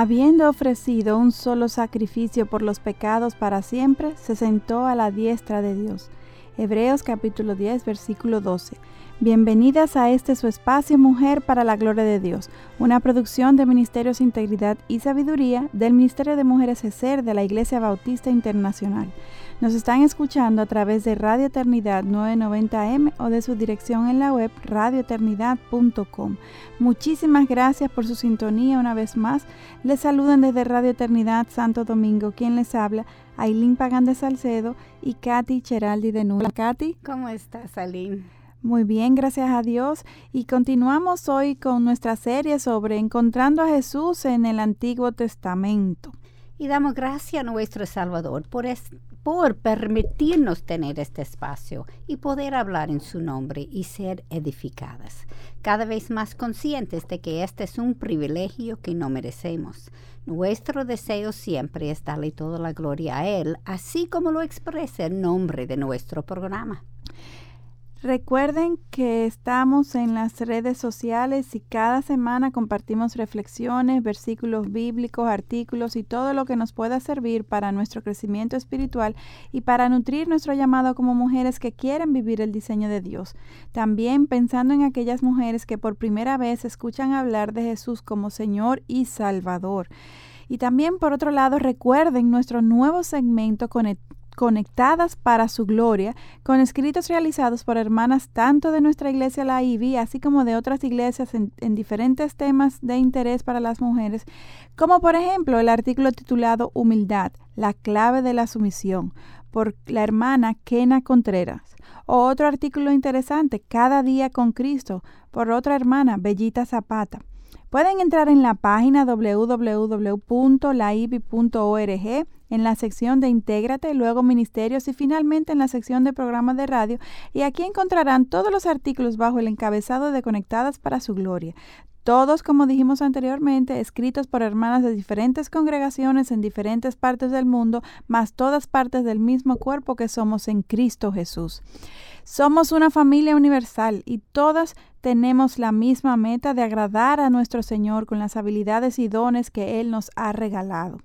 habiendo ofrecido un solo sacrificio por los pecados para siempre, se sentó a la diestra de Dios. Hebreos capítulo 10, versículo 12. Bienvenidas a este su espacio Mujer para la Gloria de Dios, una producción de Ministerios Integridad y Sabiduría del Ministerio de Mujeres ESER de la Iglesia Bautista Internacional. Nos están escuchando a través de Radio Eternidad 990M o de su dirección en la web radioeternidad.com. Muchísimas gracias por su sintonía una vez más. Les saludan desde Radio Eternidad Santo Domingo, quien les habla, Ailín Pagán de Salcedo y Katy Cheraldi de Nula. Katy. ¿Cómo estás, Ailín? Muy bien, gracias a Dios. Y continuamos hoy con nuestra serie sobre encontrando a Jesús en el Antiguo Testamento. Y damos gracias a nuestro Salvador por, por permitirnos tener este espacio y poder hablar en su nombre y ser edificadas, cada vez más conscientes de que este es un privilegio que no merecemos. Nuestro deseo siempre es darle toda la gloria a Él, así como lo expresa el nombre de nuestro programa. Recuerden que estamos en las redes sociales y cada semana compartimos reflexiones, versículos bíblicos, artículos y todo lo que nos pueda servir para nuestro crecimiento espiritual y para nutrir nuestro llamado como mujeres que quieren vivir el diseño de Dios. También pensando en aquellas mujeres que por primera vez escuchan hablar de Jesús como Señor y Salvador. Y también, por otro lado, recuerden nuestro nuevo segmento conectadas para su gloria, con escritos realizados por hermanas tanto de nuestra iglesia la IBI, así como de otras iglesias en, diferentes temas de interés para las mujeres, como por ejemplo el artículo titulado Humildad, la clave de la sumisión, por la hermana Kena Contreras. O otro artículo interesante, Cada día con Cristo, por otra hermana, Bellita Zapata. Pueden entrar en la página www.laibi.org en la sección de Intégrate, luego Ministerios y finalmente en la sección de programas de radio y aquí encontrarán todos los artículos bajo el encabezado de Conectadas para su Gloria. Todos, como dijimos anteriormente, escritos por hermanas de diferentes congregaciones en diferentes partes del mundo, más todas partes del mismo cuerpo que somos en Cristo Jesús. Somos una familia universal y todas tenemos la misma meta de agradar a nuestro Señor con las habilidades y dones que Él nos ha regalado.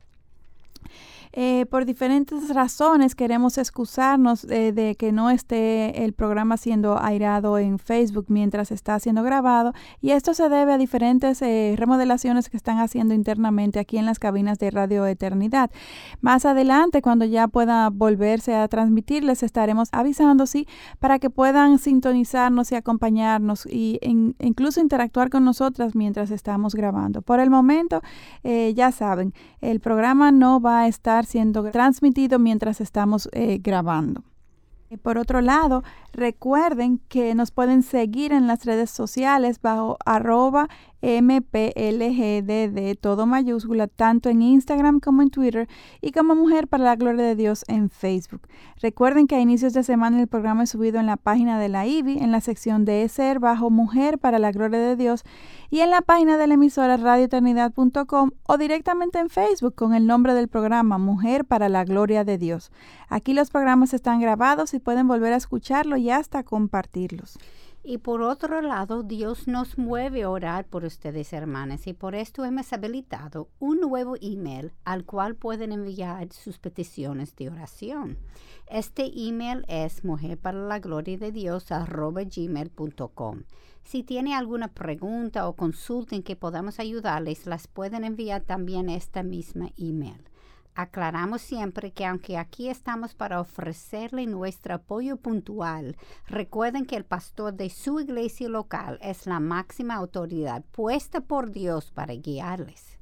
Eh, por diferentes razones queremos excusarnos eh, de que no esté el programa siendo airado en Facebook mientras está siendo grabado y esto se debe a diferentes eh, remodelaciones que están haciendo internamente aquí en las cabinas de Radio Eternidad. Más adelante, cuando ya pueda volverse a transmitir, les estaremos avisando, sí, para que puedan sintonizarnos y acompañarnos y incluso interactuar con nosotras mientras estamos grabando. Por el momento, ya saben, el programa no va a estar siendo transmitido mientras estamos eh, grabando. Y por otro lado, recuerden que nos pueden seguir en las redes sociales bajo arroba MPLGDD, todo mayúscula, tanto en Instagram como en Twitter y como Mujer para la Gloria de Dios en Facebook. Recuerden que a inicios de semana el programa es subido en la página de la IBI, en la sección de SER bajo Mujer para la Gloria de Dios y en la página de la emisora radioeternidad.com o directamente en Facebook con el nombre del programa Mujer para la Gloria de Dios. Aquí los programas están grabados y pueden volver a escucharlo y hasta compartirlos. Y por otro lado, Dios nos mueve a orar por ustedes, hermanas, y por esto hemos habilitado un nuevo email al cual pueden enviar sus peticiones de oración. Este email es mujer para. Si tiene alguna pregunta o consulta en que podamos ayudarles, las pueden enviar también a esta misma email. Aclaramos siempre que aunque aquí estamos para ofrecerle nuestro apoyo puntual, recuerden que el pastor de su iglesia local es la máxima autoridad puesta por Dios para guiarles.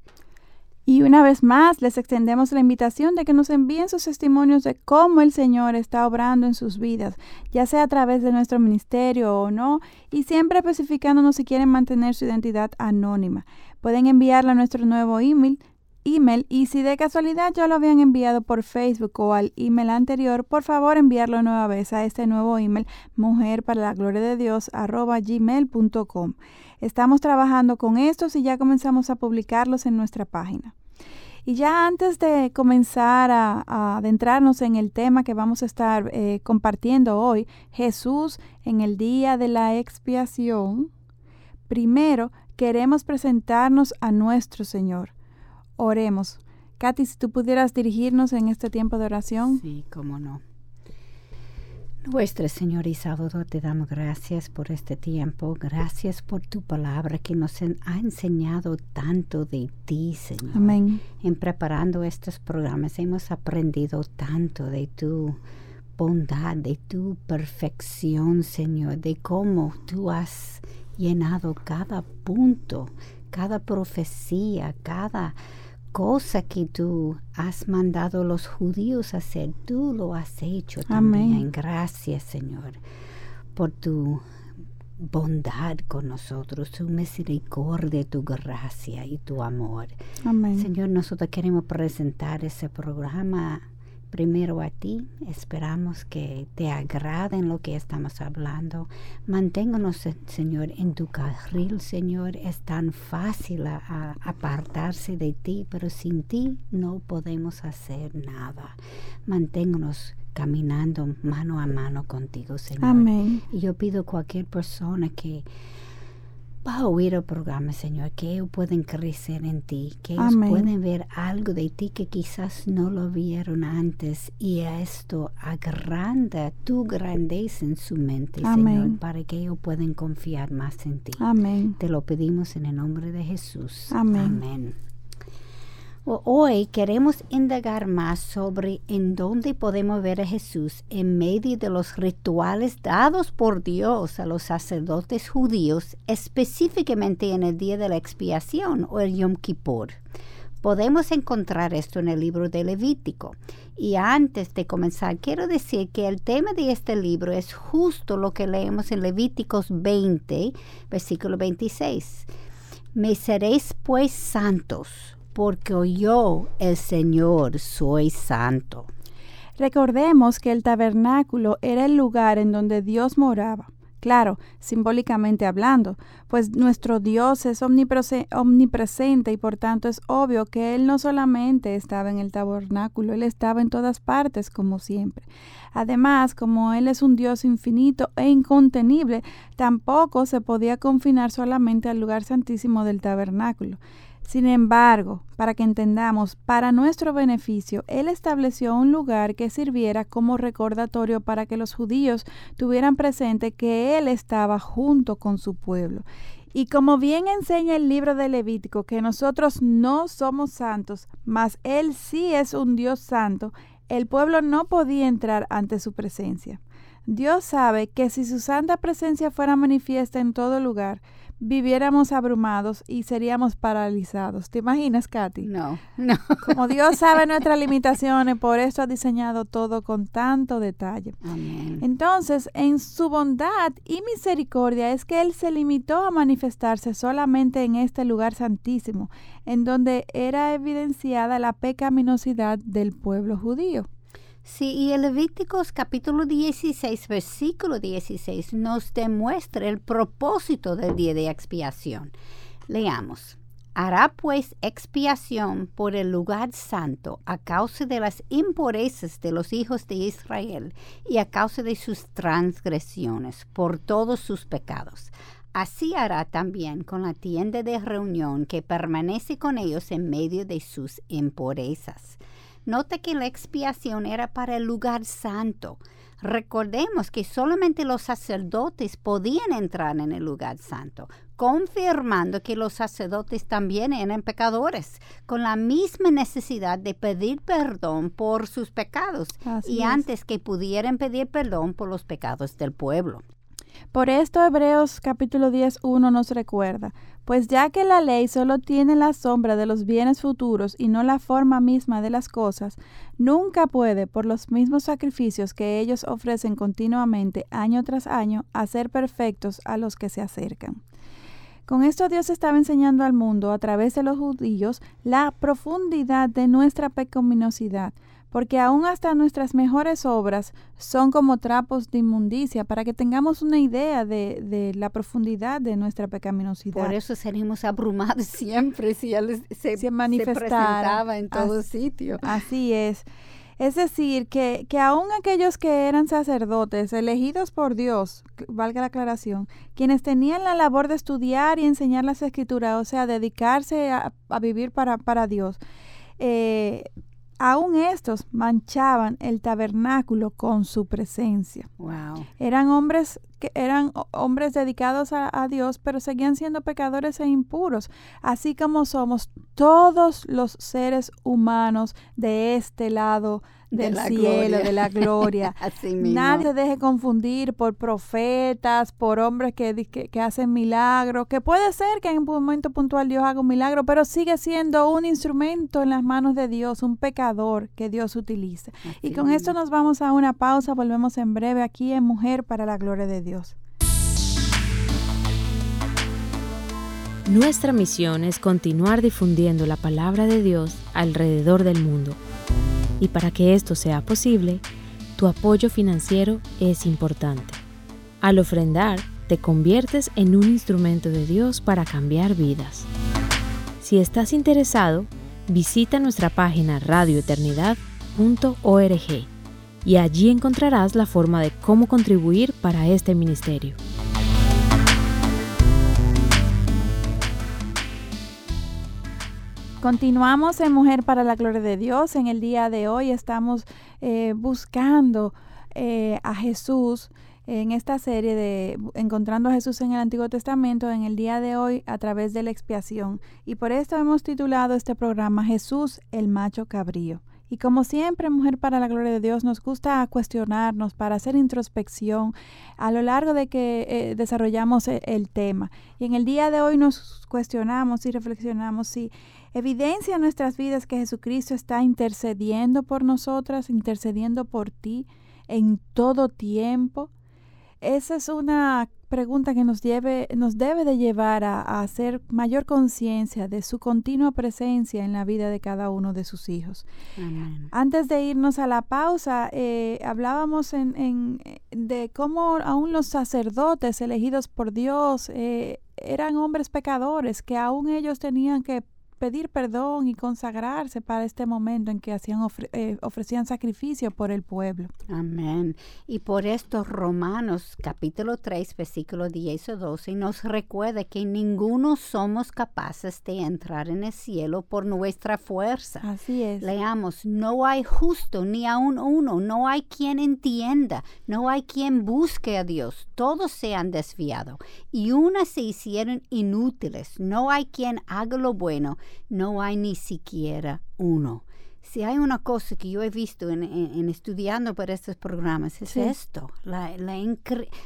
Y una vez más, les extendemos la invitación de que nos envíen sus testimonios de cómo el Señor está obrando en sus vidas, ya sea a través de nuestro ministerio o no, y siempre especificándonos si quieren mantener su identidad anónima. Pueden enviarla a nuestro nuevo email email y si de casualidad ya lo habían enviado por Facebook o al email anterior, por favor enviarlo nueva vez a este nuevo email mujer para la gloria de Dios arroba gmail.com. Estamos trabajando con estos y ya comenzamos a publicarlos en nuestra página. Y ya antes de comenzar a, adentrarnos en el tema que vamos a estar eh, compartiendo hoy, Jesús en el día de la expiación, primero queremos presentarnos a nuestro Señor. Oremos. Katy, si tú pudieras dirigirnos en este tiempo de oración. Sí, cómo no. Nuestro Señor y Salvador, te damos gracias por este tiempo, gracias por tu palabra que nos ha enseñado tanto de ti, Señor. Amén. En preparando estos programas hemos aprendido tanto de tu bondad, de tu perfección, Señor, de cómo tú has llenado cada punto, cada profecía, cada cosa que tú has mandado a los judíos a hacer, tú lo has hecho también. Gracias, Señor, por tu bondad con nosotros, tu misericordia, tu gracia y tu amor. Amén. Señor, nosotros queremos presentar ese programa primero a ti. Esperamos que te agraden lo que estamos hablando. Manténganos, Señor, en tu carril, Señor. Es tan fácil apartarse de ti, pero sin ti no podemos hacer nada. Manténganos caminando mano a mano contigo, Señor. Amén. Y yo pido a cualquier persona que va a oír el programa, Señor, que ellos pueden crecer en ti, que ellos pueden ver algo de ti que quizás no lo vieron antes y esto agranda tu grandeza en su mente, Señor, para que ellos puedan confiar más en ti. Amén. Te lo pedimos en el nombre de Jesús. Amén. Amén. Hoy queremos indagar más sobre en dónde podemos ver a Jesús en medio de los rituales dados por Dios a los sacerdotes judíos, específicamente en el día de la expiación o el Yom Kippur. Podemos encontrar esto en el libro de Levítico. Y antes de comenzar, quiero decir que el tema de este libro es justo lo que leemos en Levíticos 20, versículo 26. Me seréis pues santos porque yo, el Señor, soy santo. Recordemos que el tabernáculo era el lugar en donde Dios moraba. Claro, simbólicamente hablando, pues nuestro Dios es omnipresente y por tanto es obvio que Él no solamente estaba en el tabernáculo, Él estaba en todas partes como siempre. Además, como Él es un Dios infinito e incontenible, tampoco se podía confinar solamente al lugar santísimo del tabernáculo. Sin embargo, para que entendamos, para nuestro beneficio, Él estableció un lugar que sirviera como recordatorio para que los judíos tuvieran presente que Él estaba junto con su pueblo. Y como bien enseña el libro de Levítico, que nosotros no somos santos, mas Él sí es un Dios santo, el pueblo no podía entrar ante su presencia. Dios sabe que si su santa presencia fuera manifiesta en todo lugar, viviéramos abrumados y seríamos paralizados. ¿Te imaginas, Katy? No, no. Como Dios sabe nuestras limitaciones, por eso ha diseñado todo con tanto detalle. Amén. Entonces, en su bondad y misericordia es que Él se limitó a manifestarse solamente en este lugar santísimo, en donde era evidenciada la pecaminosidad del pueblo judío. Sí, y el Levíticos capítulo 16, versículo 16 nos demuestra el propósito del día de expiación. Leamos. Hará pues expiación por el lugar santo a causa de las impurezas de los hijos de Israel y a causa de sus transgresiones, por todos sus pecados. Así hará también con la tienda de reunión que permanece con ellos en medio de sus impurezas. Nota que la expiación era para el lugar santo. Recordemos que solamente los sacerdotes podían entrar en el lugar santo, confirmando que los sacerdotes también eran pecadores, con la misma necesidad de pedir perdón por sus pecados y antes que pudieran pedir perdón por los pecados del pueblo. Por esto Hebreos capítulo 10, 1 nos recuerda, pues ya que la ley solo tiene la sombra de los bienes futuros y no la forma misma de las cosas, nunca puede, por los mismos sacrificios que ellos ofrecen continuamente año tras año, hacer perfectos a los que se acercan. Con esto Dios estaba enseñando al mundo a través de los judíos la profundidad de nuestra pecaminosidad, porque aún hasta nuestras mejores obras son como trapos de inmundicia, para que tengamos una idea de, de la profundidad de nuestra pecaminosidad. Por eso seremos abrumados siempre si Él se, Se manifestara. presentaba en todo Así- sitio. Así es. Es decir, que, que aún aquellos que eran sacerdotes, elegidos por Dios, valga la aclaración, quienes tenían la labor de estudiar y enseñar las escrituras, o sea, dedicarse a, a vivir para, para Dios, eh, aún estos manchaban el tabernáculo con su presencia. Wow. Eran hombres que eran ho- hombres dedicados a, a Dios, pero seguían siendo pecadores e impuros, así como somos todos los seres humanos de este lado del cielo, gloria. de la gloria. Así mismo. Nadie se deje confundir por profetas, por hombres que, que, que hacen milagros, que puede ser que en un momento puntual Dios haga un milagro, pero sigue siendo un instrumento en las manos de Dios, un pecador que Dios utiliza. Y con esto nos vamos a una pausa, volvemos en breve aquí en Mujer para la Gloria de Dios. Nuestra misión es continuar difundiendo la palabra de Dios alrededor del mundo. Y para que esto sea posible, tu apoyo financiero es importante. Al ofrendar, te conviertes en un instrumento de Dios para cambiar vidas. Si estás interesado, visita nuestra página radioeternidad.org y allí encontrarás la forma de cómo contribuir para este ministerio. Continuamos en Mujer para la Gloria de Dios. En el día de hoy estamos eh, buscando eh, a Jesús en esta serie de Encontrando a Jesús en el Antiguo Testamento en el día de hoy a través de la expiación. Y por esto hemos titulado este programa Jesús el macho cabrío. Y como siempre, Mujer para la Gloria de Dios, nos gusta cuestionarnos para hacer introspección a lo largo de que eh, desarrollamos el, el tema. Y en el día de hoy nos cuestionamos y reflexionamos si evidencia en nuestras vidas que Jesucristo está intercediendo por nosotras, intercediendo por ti en todo tiempo. Esa es una pregunta que nos, lleve, nos debe de llevar a, a hacer mayor conciencia de su continua presencia en la vida de cada uno de sus hijos. Amén. Antes de irnos a la pausa, eh, hablábamos en, en, de cómo aún los sacerdotes elegidos por Dios eh, eran hombres pecadores, que aún ellos tenían que pedir perdón y consagrarse para este momento en que hacían ofre eh, ofrecían sacrificio por el pueblo. Amén. Y por esto Romanos capítulo 3, versículo 10 o 12 nos recuerda que ninguno somos capaces de entrar en el cielo por nuestra fuerza. Así es. Leamos, no hay justo ni aun uno, no hay quien entienda, no hay quien busque a Dios, todos se han desviado y unas se hicieron inútiles, no hay quien haga lo bueno, no hay ni siquiera uno. Si hay una cosa que yo he visto en, en- en estudiando para estos programas, es Sí. esto, la, la,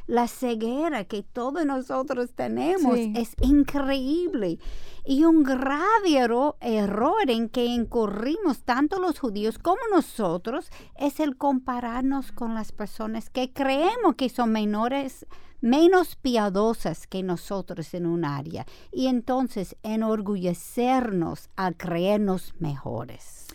la ceguera que todos nosotros tenemos. Sí. Es increíble. Y un grave erro- error en que incurrimos tanto los judíos como nosotros es el compararnos con las personas que creemos que son menores menos piadosas que nosotros en un área y entonces enorgullecernos al creernos mejores.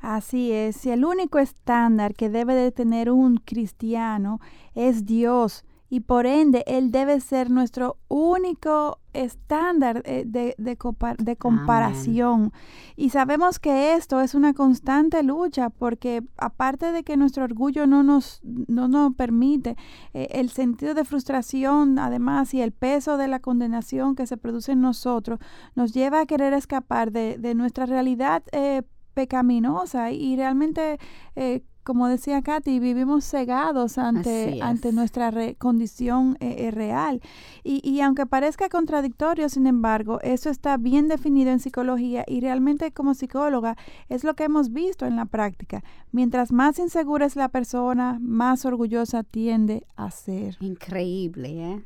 Así es, si el único estándar que debe de tener un cristiano es Dios y por ende Él debe ser nuestro único estándar eh, de, de compa- de comparación. Y sabemos que esto es una constante lucha porque aparte de que nuestro orgullo no nos, no nos permite, eh, el sentido de frustración además y el peso de la condenación que se produce en nosotros nos lleva a querer escapar de, de nuestra realidad eh, pecaminosa y realmente, eh, como decía Katy, vivimos cegados ante, ante nuestra re- condición eh, eh, real. Y, y aunque parezca contradictorio, sin embargo, eso está bien definido en psicología y realmente como psicóloga es lo que hemos visto en la práctica. Mientras más insegura es la persona, más orgullosa tiende a ser. Increíble, ¿eh?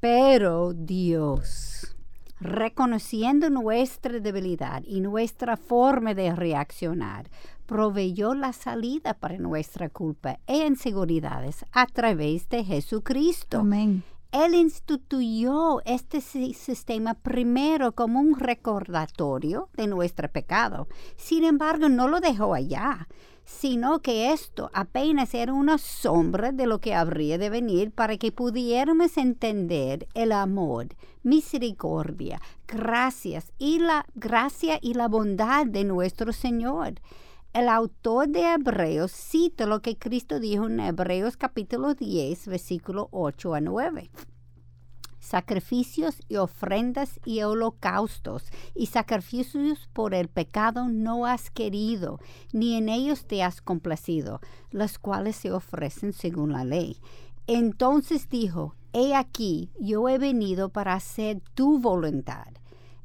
Pero Dios, reconociendo nuestra debilidad y nuestra forma de reaccionar, proveyó la salida para nuestra culpa e inseguridades a través de Jesucristo. Amén. Él instituyó este sistema primero como un recordatorio de nuestro pecado. Sin embargo, no lo dejó allá, sino que esto apenas era una sombra de lo que habría de venir para que pudiéramos entender el amor, misericordia, gracias y la gracia y la bondad de nuestro Señor. El autor de Hebreos cita lo que Cristo dijo en Hebreos capítulo 10, versículo 8 a 9 sacrificios y ofrendas y holocaustos y sacrificios por el pecado no has querido, ni en ellos te has complacido, los cuales se ofrecen según la ley. Entonces dijo, He aquí, yo he venido para hacer tu voluntad.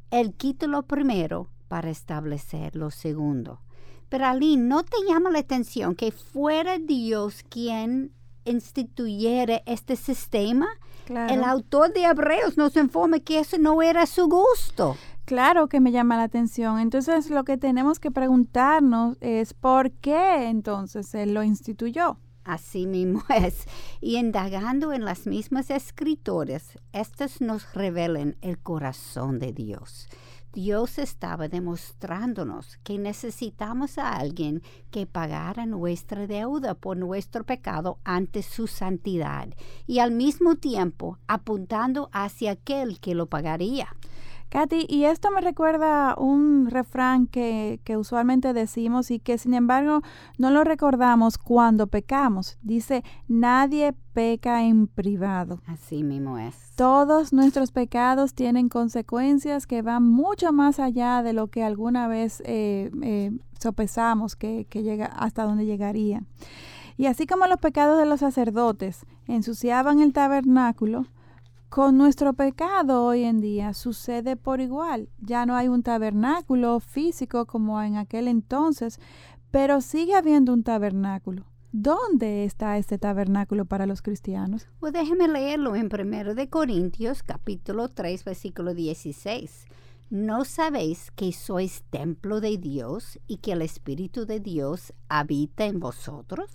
Él quita lo primero para establecer lo segundo. Pero Ali, ¿no te llama la atención que fuera Dios quien instituyera este sistema? El autor de Hebreos nos informa que eso no era su gusto. Claro que me llama la atención. Entonces lo que tenemos que preguntarnos es por qué entonces él lo instituyó. Así mismo es. Y indagando en las mismas escrituras, estas nos revelan el corazón de Dios. Dios estaba demostrándonos que necesitamos a alguien que pagara nuestra deuda por nuestro pecado ante su santidad y al mismo tiempo apuntando hacia aquel que lo pagaría. Katy, y esto me recuerda un refrán que, que, usualmente decimos y que sin embargo no lo recordamos cuando pecamos. Dice, nadie peca en privado. Así mismo es. Todos nuestros pecados tienen consecuencias que van mucho más allá de lo que alguna vez eh, eh, sopesamos que, que llega hasta donde llegaría. Y así como los pecados de los sacerdotes ensuciaban el tabernáculo, con nuestro pecado hoy en día sucede por igual. Ya no hay un tabernáculo físico como en aquel entonces, pero sigue habiendo un tabernáculo. ¿Dónde está este tabernáculo para los cristianos? Pues déjeme leerlo en 1 de Corintios capítulo 3 versículo 16. ¿No sabéis que sois templo de Dios y que el Espíritu de Dios habita en vosotros?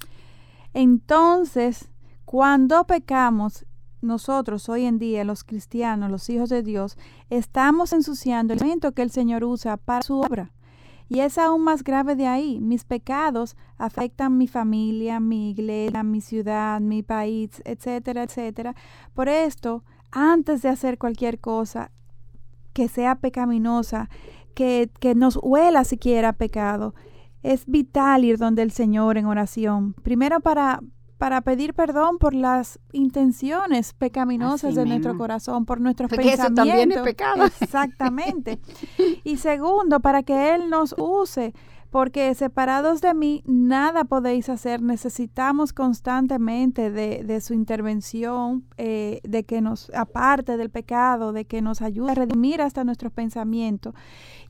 Entonces, cuando pecamos, nosotros hoy en día, los cristianos, los hijos de Dios, estamos ensuciando el elemento que el Señor usa para su obra. Y es aún más grave de ahí. Mis pecados afectan mi familia, mi iglesia, mi ciudad, mi país, etcétera, etcétera. Por esto, antes de hacer cualquier cosa que sea pecaminosa, que, que nos huela siquiera pecado, es vital ir donde el Señor en oración. Primero para, para pedir perdón por las intenciones pecaminosas de nuestro corazón, por nuestros Porque Eso también es pecado. Exactamente. y segundo, para que Él nos use, porque separados de mí nada podéis hacer. Necesitamos constantemente de, su intervención, eh, de que nos aparte del pecado, de que nos ayude a redimir hasta nuestros pensamientos.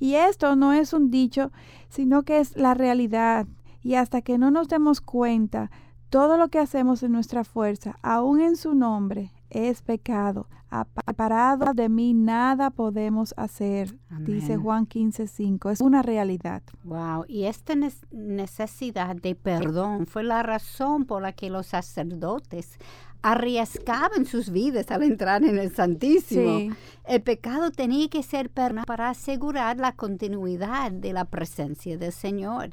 Y esto no es un dicho, sino que es la realidad. Y hasta que no nos demos cuenta, todo lo que hacemos en nuestra fuerza, aún en su nombre, es pecado. Aparado de mí nada podemos hacer, dice Juan 15:5. Es una realidad. Wow, y esta necesidad de perdón fue la razón por la que los sacerdotes arriesgaban sus vidas al entrar en el Santísimo. El pecado tenía que ser perdonado para asegurar la continuidad de la presencia del Señor.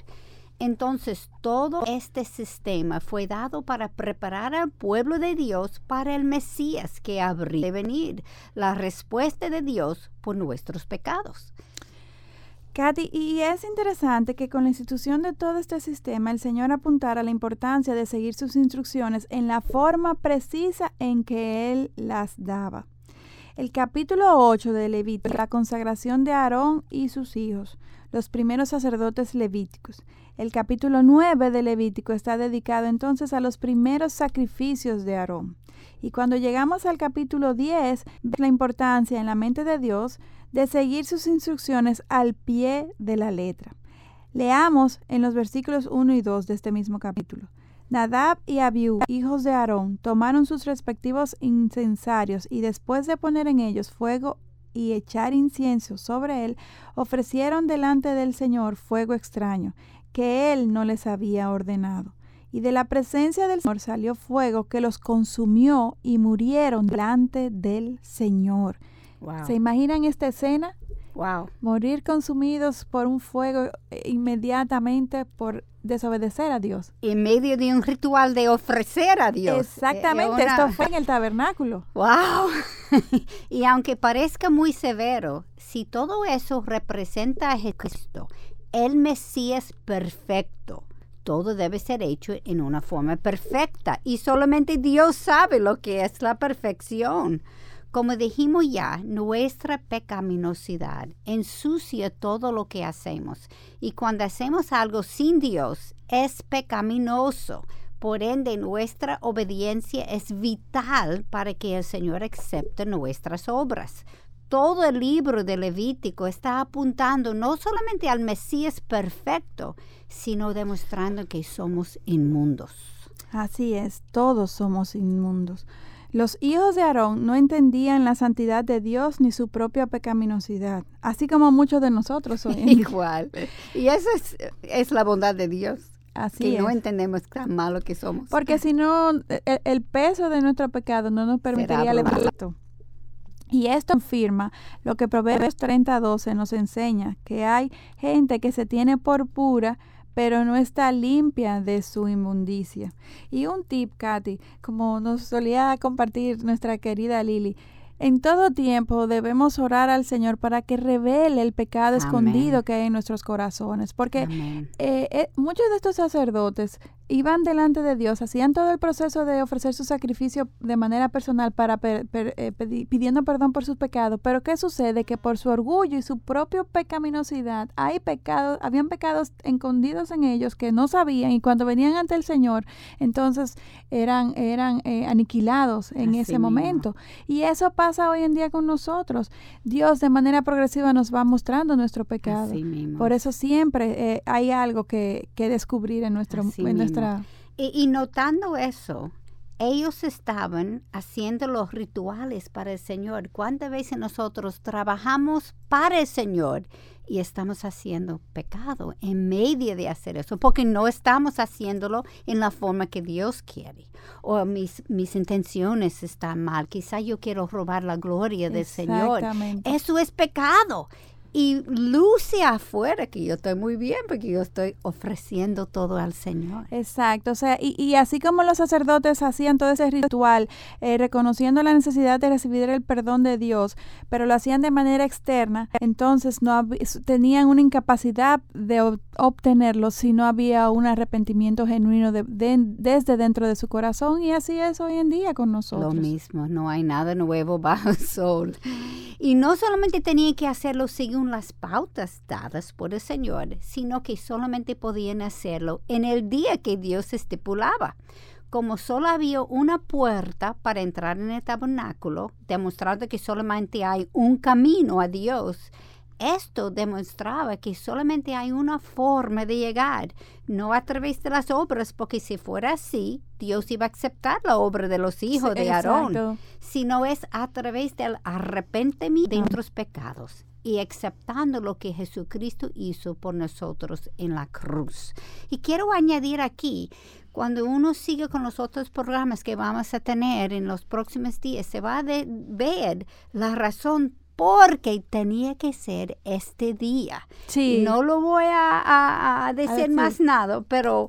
Entonces todo este sistema fue dado para preparar al pueblo de Dios para el Mesías que habría de venir, la respuesta de Dios por nuestros pecados. Katy, y es interesante que con la institución de todo este sistema el Señor apuntara la importancia de seguir sus instrucciones en la forma precisa en que Él las daba. El capítulo 8 de Levítico, la consagración de Aarón y sus hijos, los primeros sacerdotes levíticos. El capítulo 9 de Levítico está dedicado entonces a los primeros sacrificios de Aarón. Y cuando llegamos al capítulo 10, vemos la importancia en la mente de Dios de seguir sus instrucciones al pie de la letra. Leamos en los versículos 1 y 2 de este mismo capítulo. Nadab y Abiú, hijos de Aarón, tomaron sus respectivos incensarios y después de poner en ellos fuego y echar incienso sobre él, ofrecieron delante del Señor fuego extraño, que él no les había ordenado. y de la presencia del Señor salió fuego que los consumió y murieron delante del Señor. ¿Se imaginan esta escena? Wow. Morir consumidos por un fuego eh, inmediatamente por desobedecer a Dios. En medio de un ritual de ofrecer a Dios. Exactamente, esto fue en el tabernáculo. ¡Wow! y aunque parezca muy severo, si todo eso representa a Jesucristo, el Mesías perfecto, todo debe ser hecho en una forma perfecta y solamente Dios sabe lo que es la perfección. Como dijimos ya, nuestra pecaminosidad ensucia todo lo que hacemos y cuando hacemos algo sin Dios es pecaminoso. Por ende, nuestra obediencia es vital para que el Señor acepte nuestras obras. Todo el libro de Levítico está apuntando no solamente al Mesías perfecto, sino demostrando que somos inmundos. Así es, todos somos inmundos. Los hijos de Aarón no entendían la santidad de Dios ni su propia pecaminosidad, así como muchos de nosotros hoy Igual. Y eso es, la bondad de Dios. Así que no entendemos tan malo que somos. Porque si no, el, peso de nuestro pecado no nos permitiría levantar. Y esto afirma lo que Proverbios 30:12 nos enseña, que hay gente que se tiene por pura pero no está limpia de su inmundicia. Y un tip, Katy, como nos solía compartir nuestra querida Lili, en todo tiempo debemos orar al Señor para que revele el pecado escondido que hay en nuestros corazones, porque eh, eh, muchos de estos sacerdotes iban delante de Dios, hacían todo el proceso de ofrecer su sacrificio de manera personal para eh, pidiendo perdón por sus pecados, pero ¿qué sucede? Que por su orgullo y su propia pecaminosidad hay pecados, habían pecados escondidos en ellos que no sabían y cuando venían ante el Señor, entonces eran, eran eh, aniquilados en ese momento. Y eso pasa hoy en día con nosotros. Dios de manera progresiva nos va mostrando nuestro pecado. Por eso siempre eh, hay algo que, que descubrir en nuestro, en nuestra y, notando eso, ellos estaban haciendo los rituales para el Señor. ¿Cuántas veces nosotros trabajamos para el Señor y estamos haciendo pecado en medio de hacer eso? Porque no estamos haciéndolo en la forma que Dios quiere. O mis, mis intenciones están mal. Quizá yo quiero robar la gloria del Señor. Eso es pecado y luce afuera que yo estoy muy bien porque yo estoy ofreciendo todo al Señor. Exacto, o sea, y, y así como los sacerdotes hacían todo ese ritual, eh, reconociendo la necesidad de recibir el perdón de Dios, pero lo hacían de manera externa, entonces no tenían una incapacidad de obtenerlo si no había un arrepentimiento genuino de, desde dentro de su corazón y así es hoy en día con nosotros. Lo mismo, no hay nada nuevo bajo el sol. Y no solamente tenía que hacerlo según las pautas dadas por el Señor, sino que solamente podían hacerlo en el día que Dios estipulaba. Como solo había una puerta para entrar en el tabernáculo, demostrando que solamente hay un camino a Dios, esto demostraba que solamente hay una forma de llegar, no a través de las obras, porque si fuera así, Dios iba a aceptar la obra de los hijos de Aarón, sino es a través del arrepentimiento de nuestros pecados y aceptando lo que Jesucristo hizo por nosotros en la cruz. Y quiero añadir aquí, cuando uno sigue con los otros programas que vamos a tener en los próximos días, se va a ver la razón porque tenía que ser este día. Sí. No lo voy a, decir más nada, pero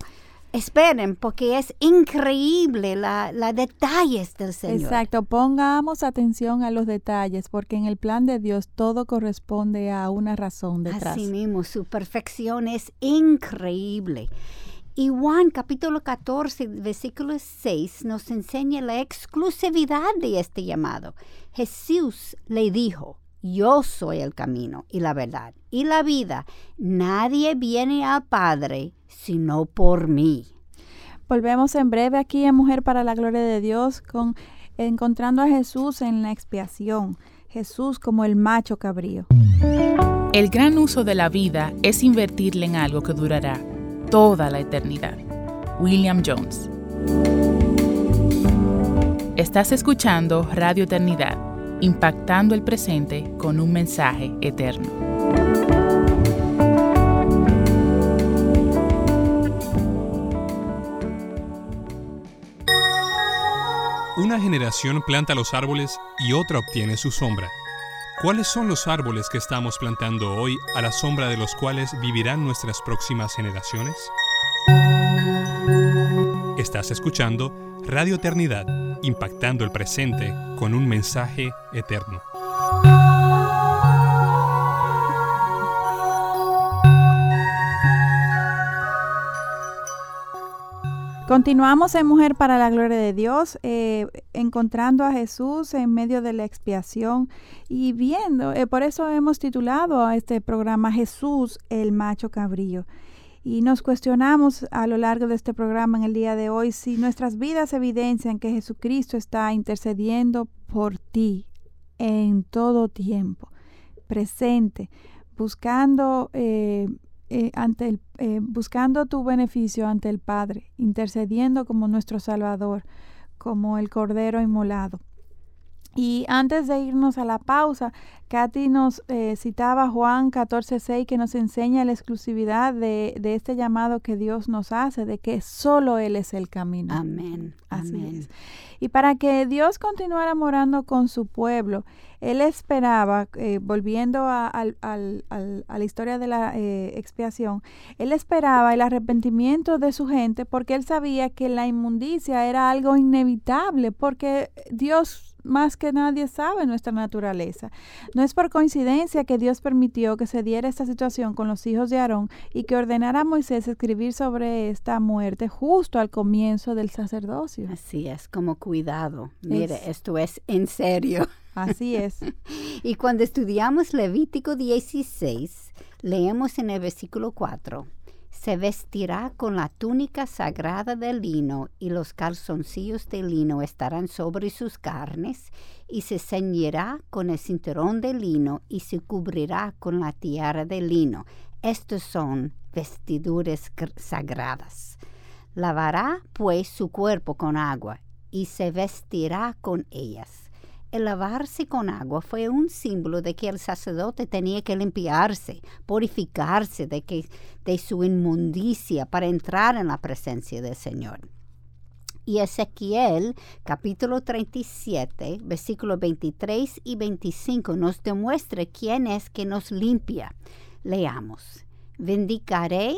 esperen, porque es increíble la, detalles del Señor. Exacto, pongamos atención a los detalles, porque en el plan de Dios todo corresponde a una razón detrás. Así mismo, su perfección es increíble. Y Juan capítulo 14, versículo 6 nos enseña la exclusividad de este llamado. Jesús le dijo, yo soy el camino y la verdad y la vida. Nadie viene al Padre sino por mí. Volvemos en breve aquí en Mujer para la Gloria de Dios con encontrando a Jesús en la expiación. Jesús como el macho cabrío. El gran uso de la vida es invertirle en algo que durará toda la eternidad. William Jones. Estás escuchando Radio Eternidad, impactando el presente con un mensaje eterno. Una generación planta los árboles y otra obtiene su sombra. ¿Cuáles son los árboles que estamos plantando hoy a la sombra de los cuales vivirán nuestras próximas generaciones? Estás escuchando Radio Eternidad, impactando el presente con un mensaje eterno. Continuamos en Mujer para la Gloria de Dios, eh, encontrando a Jesús en medio de la expiación y viendo, eh, por eso hemos titulado a este programa Jesús el macho cabrillo. Y nos cuestionamos a lo largo de este programa en el día de hoy si nuestras vidas evidencian que Jesucristo está intercediendo por ti en todo tiempo, presente, buscando eh, ante el, eh, buscando tu beneficio ante el Padre, intercediendo como nuestro Salvador, como el Cordero inmolado. Y antes de irnos a la pausa, Katy nos eh, citaba Juan 14:6 que nos enseña la exclusividad de, de, este llamado que Dios nos hace, de que solo Él es el camino. Amén. Así Amén. es. Y para que Dios continuara morando con su pueblo, Él esperaba, eh, volviendo a, a la historia de la eh, expiación, Él esperaba el arrepentimiento de su gente porque Él sabía que la inmundicia era algo inevitable, porque Dios más que nadie sabe nuestra naturaleza. No es por coincidencia que Dios permitió que se diera esta situación con los hijos de Aarón y que ordenara a Moisés escribir sobre esta muerte justo al comienzo del sacerdocio. Así es, como cuidado. Mire, Es- esto es en serio. Así es. Y cuando estudiamos Levítico 16, leemos en el versículo 4, se vestirá con la túnica sagrada de lino y los calzoncillos de lino estarán sobre sus carnes y se ceñirá con el cinturón de lino y se cubrirá con la tiara de lino. Estos son vestiduras gr- sagradas. Lavará pues su cuerpo con agua y se vestirá con ellas. El lavarse con agua fue un símbolo de que el sacerdote tenía que limpiarse, purificarse de, que, de su inmundicia para entrar en la presencia del Señor. Y Ezequiel capítulo 37, versículos 23 y 25 nos demuestra quién es que nos limpia. Leamos. Vindicaré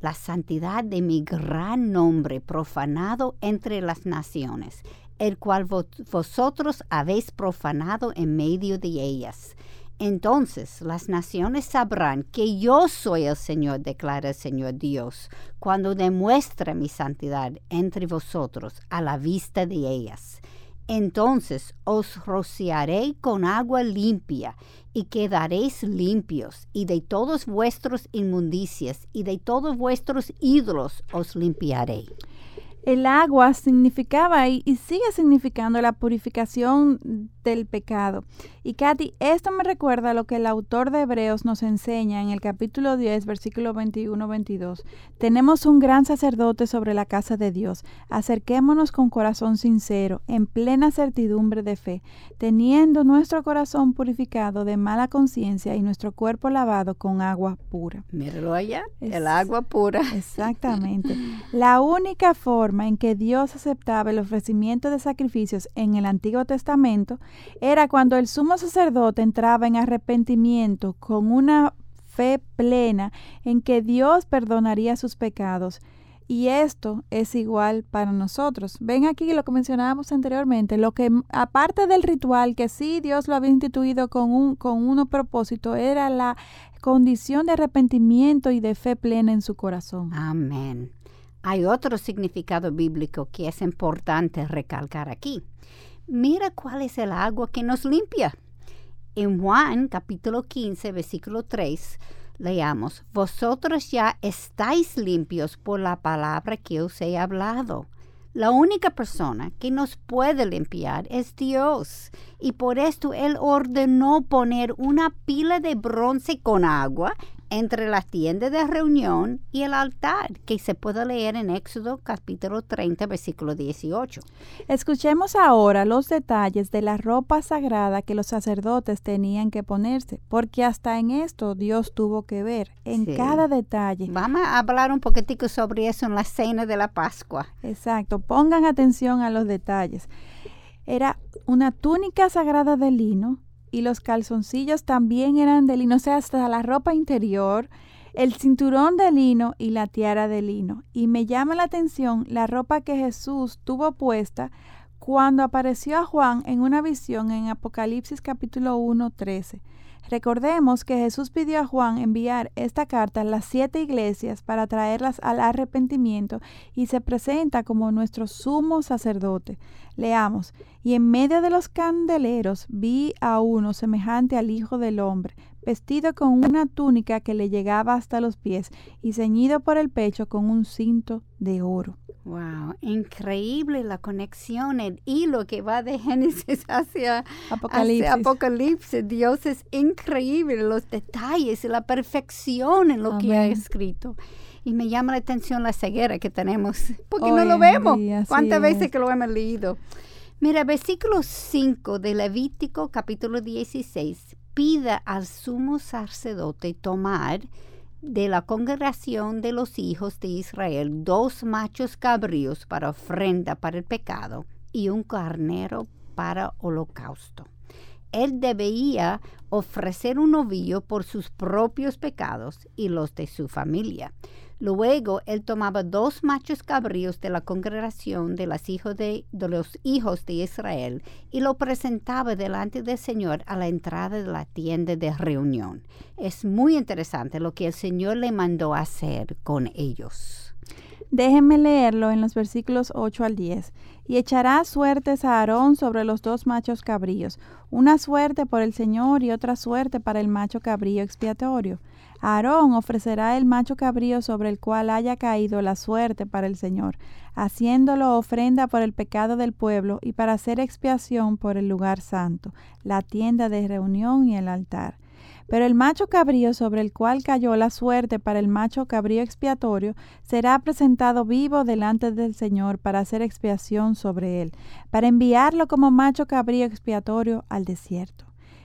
la santidad de mi gran nombre profanado entre las naciones, el cual vo- vosotros habéis profanado en medio de ellas. Entonces las naciones sabrán que yo soy el Señor, declara el Señor Dios, cuando demuestre mi santidad entre vosotros a la vista de ellas. Entonces os rociaré con agua limpia y quedaréis limpios, y de todos vuestros inmundicias y de todos vuestros ídolos os limpiaré. El agua significaba y, y sigue significando la purificación del pecado. Y Katy, esto me recuerda a lo que el autor de Hebreos nos enseña en el capítulo 10, versículo 21-22. Tenemos un gran sacerdote sobre la casa de Dios. Acerquémonos con corazón sincero, en plena certidumbre de fe, teniendo nuestro corazón purificado de mala conciencia y nuestro cuerpo lavado con agua pura. Míralo allá, Es- el agua pura. Exactamente. La única forma en que Dios aceptaba el ofrecimiento de sacrificios en el Antiguo Testamento era cuando el sumo sacerdote entraba en arrepentimiento con una fe plena en que Dios perdonaría sus pecados. Y esto es igual para nosotros. Ven aquí lo que mencionábamos anteriormente, lo que aparte del ritual que sí Dios lo había instituido con un con un propósito era la condición de arrepentimiento y de fe plena en su corazón. Amén. Hay otro significado bíblico que es importante recalcar aquí. Mira cuál es el agua que nos limpia. En Juan capítulo 15, versículo 3, leamos, Vosotros ya estáis limpios por la palabra que os he hablado. La única persona que nos puede limpiar es Dios. Y por esto Él ordenó poner una pila de bronce con agua entre la tienda de reunión y el altar, que se puede leer en Éxodo capítulo 30, versículo 18. Escuchemos ahora los detalles de la ropa sagrada que los sacerdotes tenían que ponerse, porque hasta en esto Dios tuvo que ver, en Sí. cada detalle. Vamos a hablar un poquitico sobre eso en la cena de la Pascua. Exacto, pongan atención a los detalles. Era una túnica sagrada de lino y los calzoncillos también eran de lino, o sea, hasta la ropa interior, el cinturón de lino y la tiara de lino. Y me llama la atención la ropa que Jesús tuvo puesta cuando apareció a Juan en una visión en Apocalipsis capítulo 1, 13. Recordemos que Jesús pidió a Juan enviar esta carta a las siete iglesias para traerlas al arrepentimiento y se presenta como nuestro sumo sacerdote. Leamos, y en medio de los candeleros vi a uno semejante al Hijo del Hombre, vestido con una túnica que le llegaba hasta los pies y ceñido por el pecho con un cinto de oro. Wow, increíble la conexión, el hilo que va de Génesis hacia Apocalipsis. hacia Apocalipsis. Dios es increíble, los detalles y la perfección en lo que ha escrito. Y me llama la atención la ceguera que tenemos, porque no lo vemos. día, ¿Cuántas veces es. que lo hemos leído? Mira, versículo 5 de Levítico capítulo 16 pida al sumo sacerdote tomar de la congregación de los hijos de Israel dos machos cabríos para ofrenda para el pecado y un carnero para holocausto. Él debía ofrecer un novillo por sus propios pecados y los de su familia. Luego él tomaba dos machos cabríos de la congregación de, las hijos de, los hijos de Israel y lo presentaba delante del Señor a la entrada de la tienda de reunión. Es muy interesante lo que el Señor le mandó hacer con ellos. Déjenme leerlo en los versículos 8 al 10. Y echará suertes a Aarón sobre los dos machos cabríos, una suerte por el Señor y otra suerte para el macho cabrío expiatorio. Aarón ofrecerá el macho cabrío sobre el cual haya caído la suerte para el Señor, haciéndolo ofrenda por el pecado del pueblo y para hacer expiación por el lugar santo, la tienda de reunión y el altar. Pero el macho cabrío sobre el cual cayó la suerte para el macho cabrío expiatorio será presentado vivo delante del Señor para hacer expiación sobre él, para enviarlo como macho cabrío expiatorio al desierto.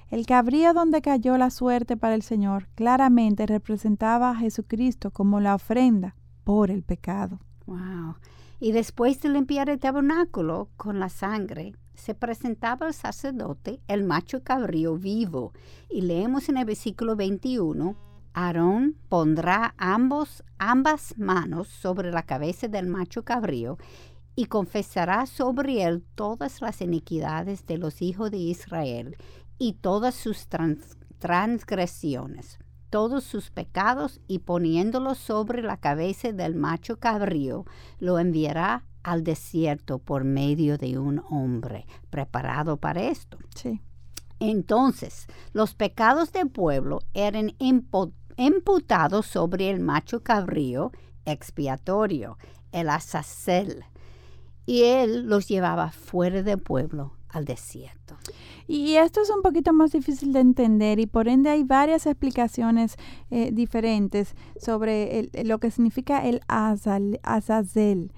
El cabrío donde cayó la suerte para el Señor claramente representaba a Jesucristo como la ofrenda por el pecado. Wow. Y después de limpiar el tabernáculo con la sangre, se presentaba al sacerdote el macho cabrío vivo. Y leemos en el versículo 21, Aarón pondrá ambas manos sobre la cabeza del macho cabrío y confesará sobre él todas las iniquidades de los hijos de Israel y todas sus trans- transgresiones, todos sus pecados, y poniéndolo sobre la cabeza del macho cabrío, lo enviará al desierto por medio de un hombre preparado para esto. Sí. Entonces, los pecados del pueblo eran impo- imputados sobre el macho cabrío expiatorio, el Azazel, y él los llevaba fuera del pueblo al desierto. Y esto es un poquito más difícil de entender y por ende hay varias explicaciones eh, diferentes sobre el- lo que significa el azazel,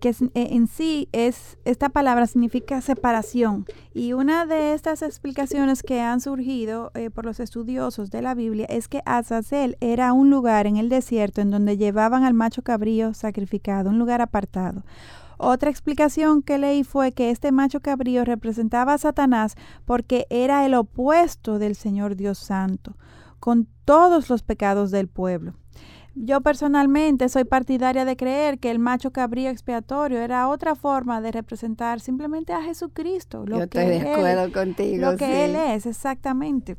que eh, en sí es, esta palabra significa separación. Y una de estas explicaciones que han surgido eh, por los estudiosos de la Biblia es que Azazel era un lugar en el desierto en donde llevaban al macho cabrío sacrificado, un lugar apartado. Otra explicación que leí fue que este macho cabrío representaba a Satanás porque era el opuesto del Señor Dios Santo, con todos los pecados del pueblo. Yo personalmente soy partidaria de creer que el macho cabrío expiatorio era otra forma de representar simplemente a Jesucristo, lo Yo que estoy de él- acuerdo contigo. lo que sí. él es, exactamente.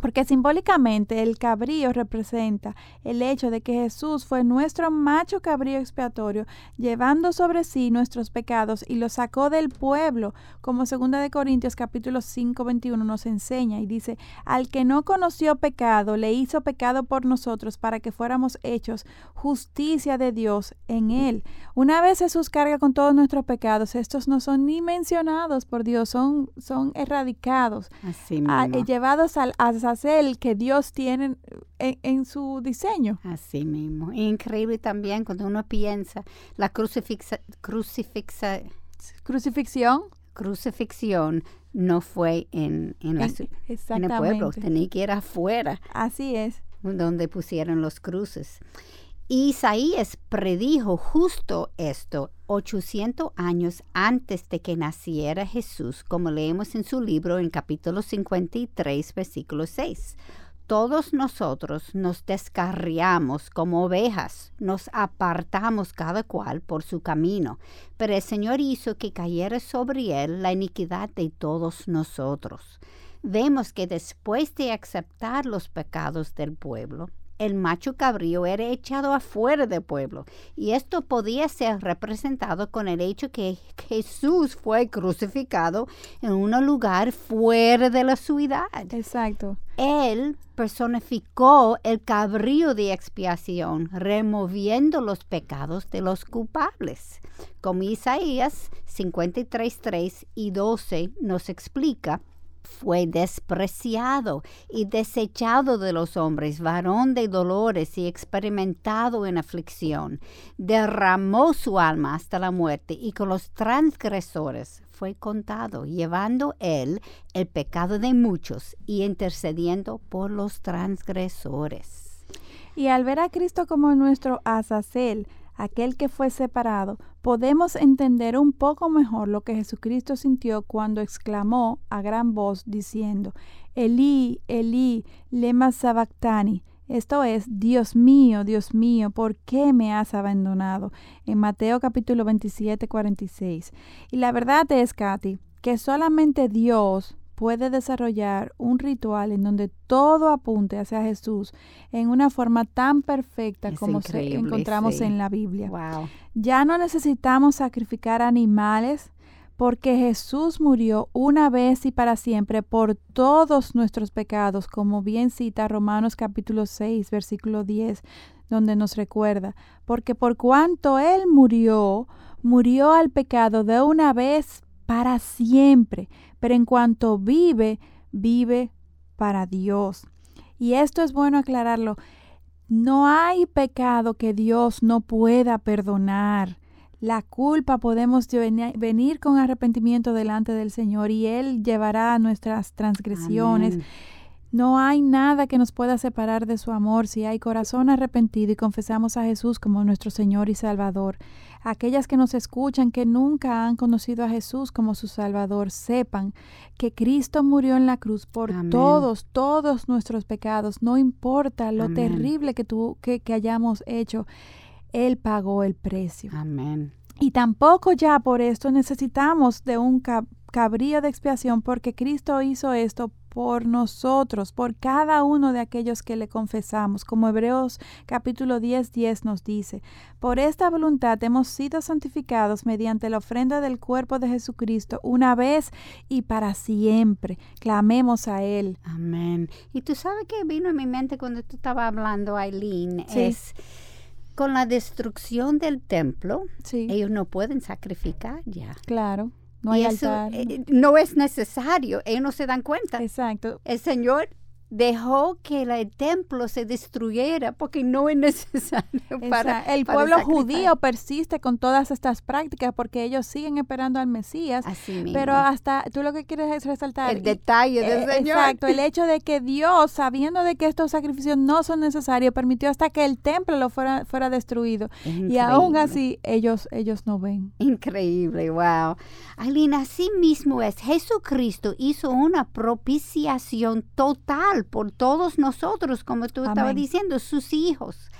Porque simbólicamente el cabrío representa el hecho de que Jesús fue nuestro macho cabrío expiatorio, llevando sobre sí nuestros pecados y los sacó del pueblo, como 2 de Corintios capítulo 5, 21 nos enseña y dice, al que no conoció pecado, le hizo pecado por nosotros para que fuéramos hechos justicia de Dios en él. Una vez Jesús carga con todos nuestros pecados, estos no son ni mencionados por Dios, son, son erradicados Así a- mismo. eh, llevados al azazel que Dios tiene en, su diseño. Así mismo. Increíble también cuando uno piensa la crucifixa, crucifixa, crucifixión. Crucifixión no fue en, en, la, en el pueblo, tenía que ir afuera. Así es. Donde pusieron los cruces. Isaías predijo justo esto 800 años antes de que naciera Jesús, como leemos en su libro en capítulo 53, versículo 6. Todos nosotros nos descarriamos como ovejas, nos apartamos cada cual por su camino, pero el Señor hizo que cayera sobre él la iniquidad de todos nosotros. Vemos que después de aceptar los pecados del pueblo, el macho cabrío era echado afuera del pueblo. Y esto podía ser representado con el hecho que Jesús fue crucificado en un lugar fuera de la ciudad. Exacto. Él personificó el cabrío de expiación, removiendo los pecados de los culpables. Como Isaías 53, y 12 nos explica, fue despreciado y desechado de los hombres, varón de dolores y experimentado en aflicción. Derramó su alma hasta la muerte y con los transgresores fue contado, llevando él el pecado de muchos y intercediendo por los transgresores. Y al ver a Cristo como nuestro Azazel, aquel que fue separado, podemos entender un poco mejor lo que Jesucristo sintió cuando exclamó a gran voz diciendo, Elí, Elí, lema sabactani. Esto es, Dios mío, Dios mío, ¿por qué me has abandonado? En Mateo capítulo 27, 46. Y la verdad es, Katy, que solamente Dios puede desarrollar un ritual en donde todo apunte hacia Jesús en una forma tan perfecta como se encontramos en la Biblia. Ya no necesitamos sacrificar animales porque Jesús murió una vez y para siempre por todos nuestros pecados, como bien cita Romanos capítulo 6, versículo 10, donde nos recuerda, porque por cuanto Él murió, murió al pecado de una vez para siempre, pero en cuanto vive, vive para Dios. Y esto es bueno aclararlo. No hay pecado que Dios no pueda perdonar. La culpa podemos venir con arrepentimiento delante del Señor y Él llevará nuestras transgresiones. No hay nada que nos pueda separar de su amor si hay corazón arrepentido y confesamos a Jesús como nuestro Señor y Salvador. Aquellas que nos escuchan que nunca han conocido a Jesús como su Salvador, sepan que Cristo murió en la cruz por todos, todos nuestros pecados, no importa lo terrible que, tú, que, que hayamos hecho, Él pagó el precio. Amén. Y tampoco ya por esto necesitamos de un cabrío de expiación porque Cristo hizo esto por nosotros, por cada uno de aquellos que le confesamos, como Hebreos capítulo 10, 10 nos dice, por esta voluntad hemos sido santificados mediante la ofrenda del cuerpo de Jesucristo una vez y para siempre. Clamemos a Él. Amén. Y tú sabes que vino a mi mente cuando tú estabas hablando, Aileen, es con la destrucción del templo, ellos no pueden sacrificar ya. Claro. No hay altar. Eh, no es necesario, ellos no se dan cuenta. Exacto. El Señor dejó que el templo se destruyera porque no es necesario para el pueblo judío persiste con todas estas prácticas porque ellos siguen esperando al Mesías. Pero hasta tú lo que quieres es resaltar el detalle del eh, Señor. exacto el hecho de que Dios sabiendo de que estos sacrificios no son necesarios permitió hasta que el templo lo fuera fuera destruido. Y aún así ellos ellos no ven. Increíble wow. Alina así mismo es. Jesucristo hizo una propiciación total por todos nosotros, como tú estabas diciendo, sus hijos.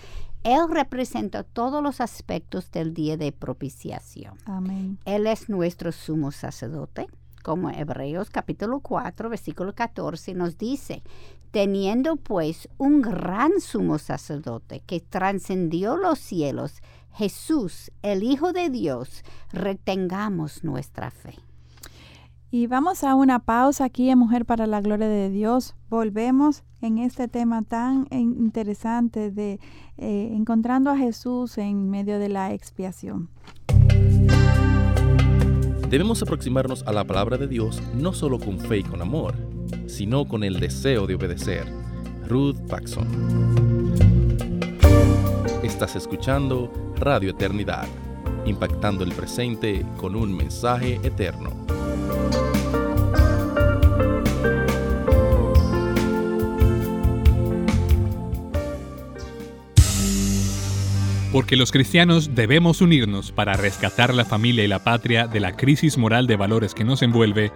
Él representa todos los aspectos del día de propiciación. Amén. Él es nuestro sumo sacerdote, como Hebreos capítulo 4, versículo 14 nos dice, teniendo pues un gran sumo sacerdote que trascendió los cielos, Jesús, el Hijo de Dios, retengamos nuestra fe. Y vamos a una pausa aquí en Mujer para la Gloria de Dios. Volvemos en este tema tan interesante de eh, encontrando a Jesús en medio de la expiación. Debemos aproximarnos a la palabra de Dios no solo con fe y con amor, sino con el deseo de obedecer Ruth Paxson. Estás escuchando Radio Eternidad, impactando el presente con un mensaje eterno. Porque los cristianos debemos unirnos para rescatar la familia y la patria de la crisis moral de valores que nos envuelve,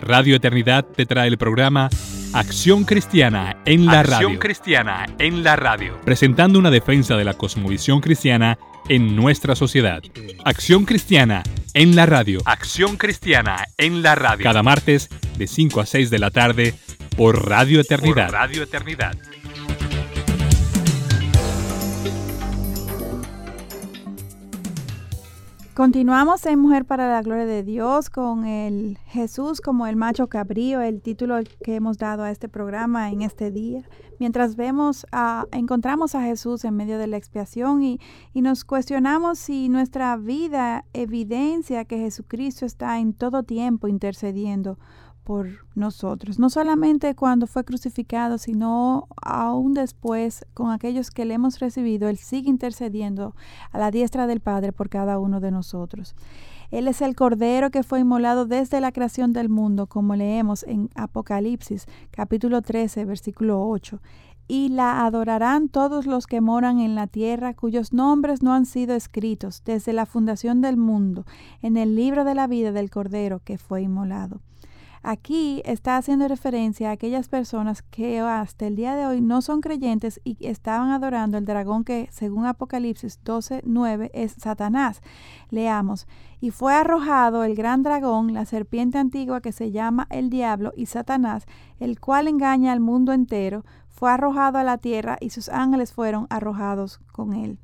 Radio Eternidad te trae el programa Acción Cristiana en la Radio. Acción Cristiana en la Radio. Presentando una defensa de la cosmovisión cristiana en nuestra sociedad. Acción Cristiana en la Radio. Acción Cristiana en la Radio. Cada martes de 5 a 6 de la tarde por Radio Eternidad. Por Radio Eternidad. Continuamos en Mujer para la Gloria de Dios con el Jesús como el macho cabrío, el título que hemos dado a este programa en este día. Mientras vemos, encontramos a Jesús en medio de la expiación y, y nos cuestionamos si nuestra vida evidencia que Jesucristo está en todo tiempo intercediendo por nosotros, no solamente cuando fue crucificado, sino aún después con aquellos que le hemos recibido, Él sigue intercediendo a la diestra del Padre por cada uno de nosotros. Él es el Cordero que fue inmolado desde la creación del mundo, como leemos en Apocalipsis capítulo 13, versículo 8 y la adorarán todos los que moran en la tierra, cuyos nombres no han sido escritos desde la fundación del mundo en el libro de la vida del Cordero que fue inmolado. Aquí está haciendo referencia a aquellas personas que hasta el día de hoy no son creyentes y estaban adorando el dragón que, según Apocalipsis 12, 9, es Satanás. Leamos. Y fue arrojado el gran dragón, la serpiente antigua que se llama el diablo y Satanás, el cual engaña al mundo entero, fue arrojado a la tierra y sus ángeles fueron arrojados con él.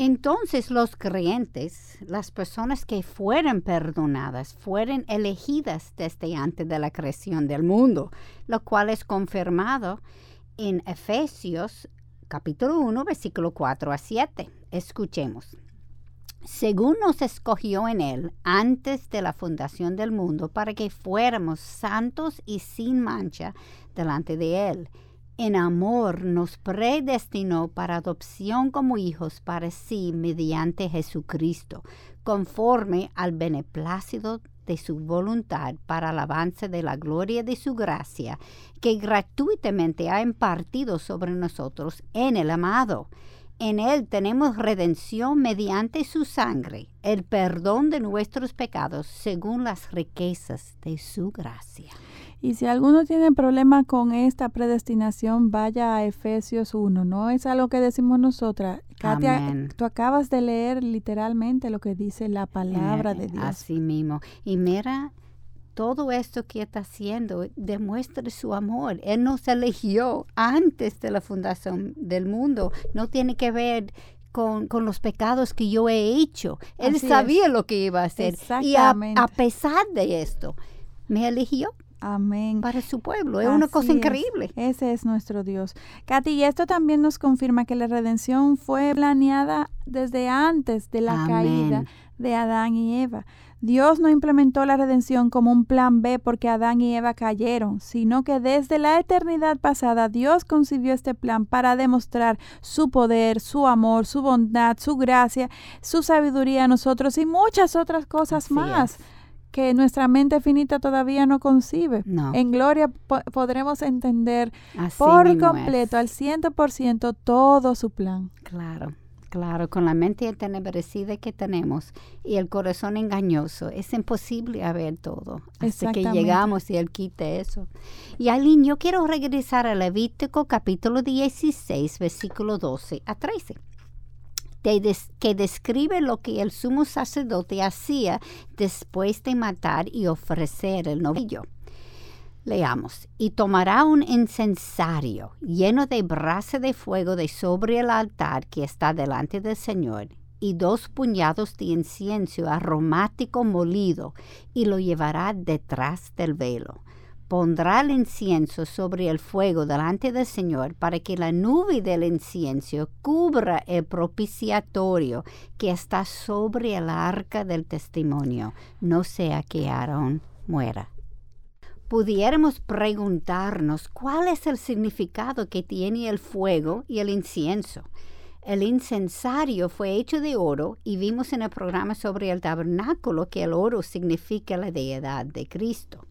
Entonces los creyentes, las personas que fueron perdonadas, fueron elegidas desde antes de la creación del mundo, lo cual es confirmado en Efesios capítulo 1, versículo 4 a 7. Escuchemos. Según nos escogió en Él antes de la fundación del mundo para que fuéramos santos y sin mancha delante de Él en amor nos predestinó para adopción como hijos para sí mediante Jesucristo, conforme al beneplácito de su voluntad para el avance de la gloria de su gracia, que gratuitamente ha impartido sobre nosotros en el amado. En Él tenemos redención mediante su sangre, el perdón de nuestros pecados según las riquezas de su gracia. Y si alguno tiene problema con esta predestinación, vaya a Efesios 1. No es algo que decimos nosotras. Katia, Amén. tú acabas de leer literalmente lo que dice la palabra de Dios. Así mismo. Y mira, todo esto que está haciendo demuestra su amor. Él nos eligió antes de la fundación del mundo. No tiene que ver con, con los pecados que yo he hecho. Él Así sabía lo que iba a hacer. Y a pesar de esto, me eligió Amén. para su pueblo. Es una cosa es. increíble. Ese es nuestro Dios. Katy, y esto también nos confirma que la redención fue planeada desde antes de la Amén. caída de Adán y Eva. Dios no implementó la redención como un plan B porque Adán y Eva cayeron, sino que desde la eternidad pasada Dios concibió este plan para demostrar su poder, su amor, su bondad, su gracia, su sabiduría a nosotros y muchas otras cosas Así más es. Que nuestra mente finita todavía no concibe. No. En gloria po- podremos entender Así por es. completo, al ciento por ciento, todo su plan. Claro, claro, con la mente entenebrecida que tenemos y el corazón engañoso, es imposible ver todo hasta que llegamos y Él quite eso. Y Aline, yo quiero regresar a Levítico capítulo 16, versículo 12 a 13. Que describe lo que el sumo sacerdote hacía después de matar y ofrecer el novillo. Leamos. Y tomará un incensario lleno de brasa de fuego de sobre el altar que está delante del Señor, y dos puñados de incienso aromático molido, y lo llevará detrás del velo. Pondrá el incienso sobre el fuego delante del Señor para que la nube del incienso cubra el propiciatorio que está sobre el arca del testimonio, no sea que Aarón muera. pudiéramos preguntarnos cuál es el significado que tiene el fuego y el incienso. El incensario fue hecho de oro y vimos en el programa sobre el tabernáculo que el oro significa la deidad de Cristo.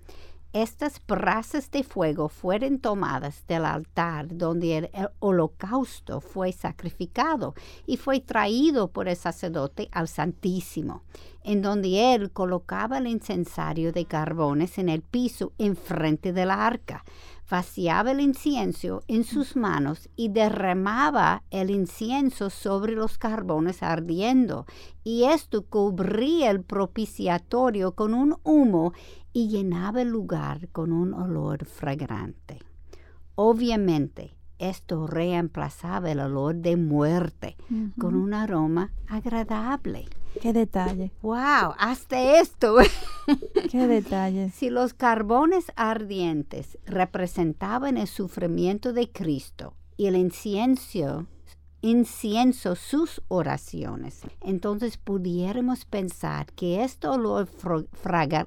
Estas brasas de fuego fueron tomadas del altar donde el, holocausto fue sacrificado y fue traído por el sacerdote al Santísimo, en donde él colocaba el incensario de carbones en el piso enfrente de la arca vaciaba el incienso en sus manos y derramaba el incienso sobre los carbones ardiendo, y esto cubría el propiciatorio con un humo y llenaba el lugar con un olor fragrante. Obviamente, esto reemplazaba el olor de muerte uh -huh. con un aroma agradable. Qué detalle. ¡Wow! Hasta esto. Qué detalle. Si los carbones ardientes representaban el sufrimiento de Cristo y el incienso, incienso sus oraciones, entonces pudiéramos pensar que este olor fraga,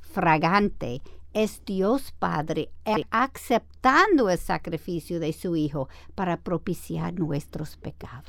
fragante es Dios Padre aceptando el sacrificio de su Hijo para propiciar nuestros pecados.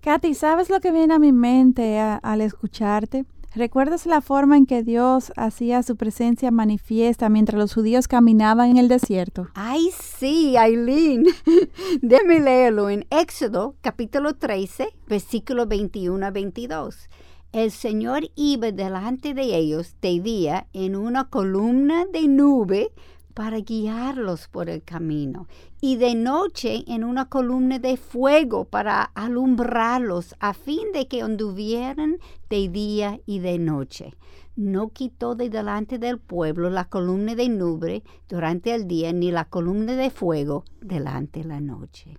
Katy, ¿sabes lo que viene a mi mente a, al escucharte? ¿Recuerdas la forma en que Dios hacía su presencia manifiesta mientras los judíos caminaban en el desierto? Ay, sí, Aileen. Déme leerlo en Éxodo capítulo 13, versículo 21 a 22. El Señor iba delante de ellos de día en una columna de nube para guiarlos por el camino y de noche en una columna de fuego para alumbrarlos a fin de que anduvieran de día y de noche. No quitó de delante del pueblo la columna de nube durante el día ni la columna de fuego delante de la noche.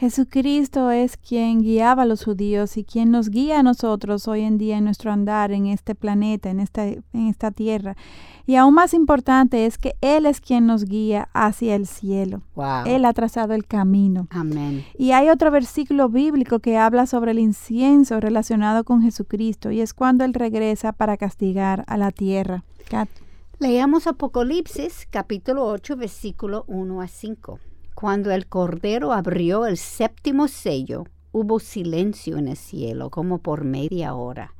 Jesucristo es quien guiaba a los judíos y quien nos guía a nosotros hoy en día en nuestro andar en este planeta, en esta, en esta tierra. Y aún más importante es que Él es quien nos guía hacia el cielo. Wow. Él ha trazado el camino. Amén. Y hay otro versículo bíblico que habla sobre el incienso relacionado con Jesucristo y es cuando Él regresa para castigar a la tierra. Kat. Leamos Apocalipsis capítulo 8 versículo 1 a 5. Cuando el Cordero abrió el séptimo sello, hubo silencio en el cielo como por media hora.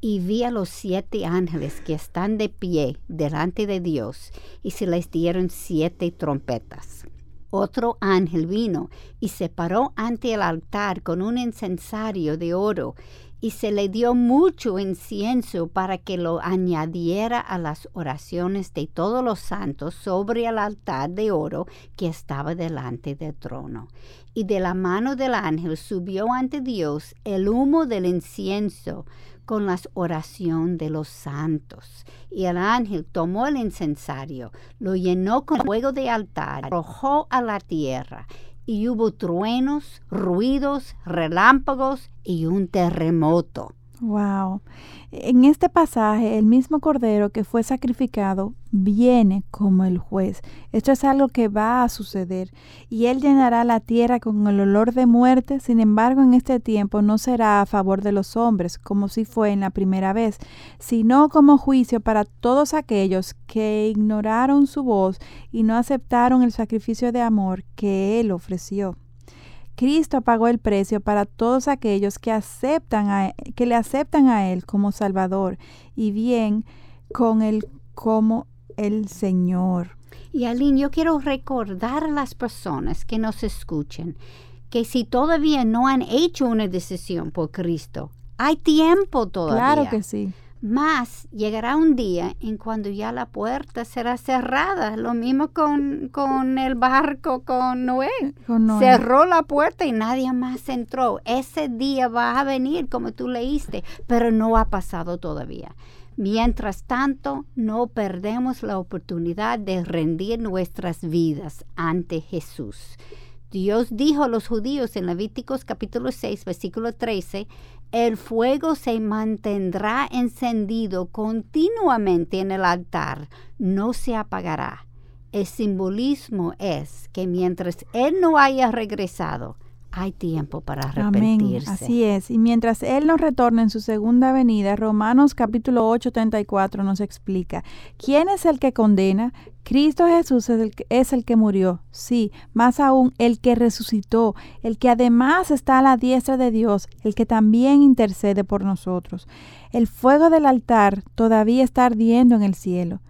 Y vi a los siete ángeles que están de pie delante de Dios, y se les dieron siete trompetas. Otro ángel vino y se paró ante el altar con un incensario de oro, y se le dio mucho incienso para que lo añadiera a las oraciones de todos los santos sobre el altar de oro que estaba delante del trono. Y de la mano del ángel subió ante Dios el humo del incienso con la oración de los santos. Y el ángel tomó el incensario, lo llenó con fuego de altar, arrojó a la tierra y hubo truenos, ruidos, relámpagos y un terremoto. Wow. En este pasaje, el mismo cordero que fue sacrificado viene como el juez. Esto es algo que va a suceder y él llenará la tierra con el olor de muerte. Sin embargo, en este tiempo no será a favor de los hombres, como si fue en la primera vez, sino como juicio para todos aquellos que ignoraron su voz y no aceptaron el sacrificio de amor que él ofreció. Cristo pagó el precio para todos aquellos que aceptan a, que le aceptan a él como Salvador y bien con él como el Señor. Y Aline, yo quiero recordar a las personas que nos escuchen que si todavía no han hecho una decisión por Cristo, hay tiempo todavía. Claro que sí. Más llegará un día en cuando ya la puerta será cerrada. Lo mismo con, con el barco con Noé. Con Noé. Cerró la puerta y nadie más entró. Ese día va a venir, como tú leíste, pero no ha pasado todavía. Mientras tanto, no perdemos la oportunidad de rendir nuestras vidas ante Jesús. Dios dijo a los judíos en Levíticos capítulo 6, versículo 13, el fuego se mantendrá encendido continuamente en el altar, no se apagará. El simbolismo es que mientras Él no haya regresado, hay tiempo para arrepentirse. Amén. Así es. Y mientras Él nos retorna en su segunda venida, Romanos capítulo 8, 34 nos explica, ¿quién es el que condena? Cristo Jesús es el, que, es el que murió, sí, más aún el que resucitó, el que además está a la diestra de Dios, el que también intercede por nosotros. El fuego del altar todavía está ardiendo en el cielo.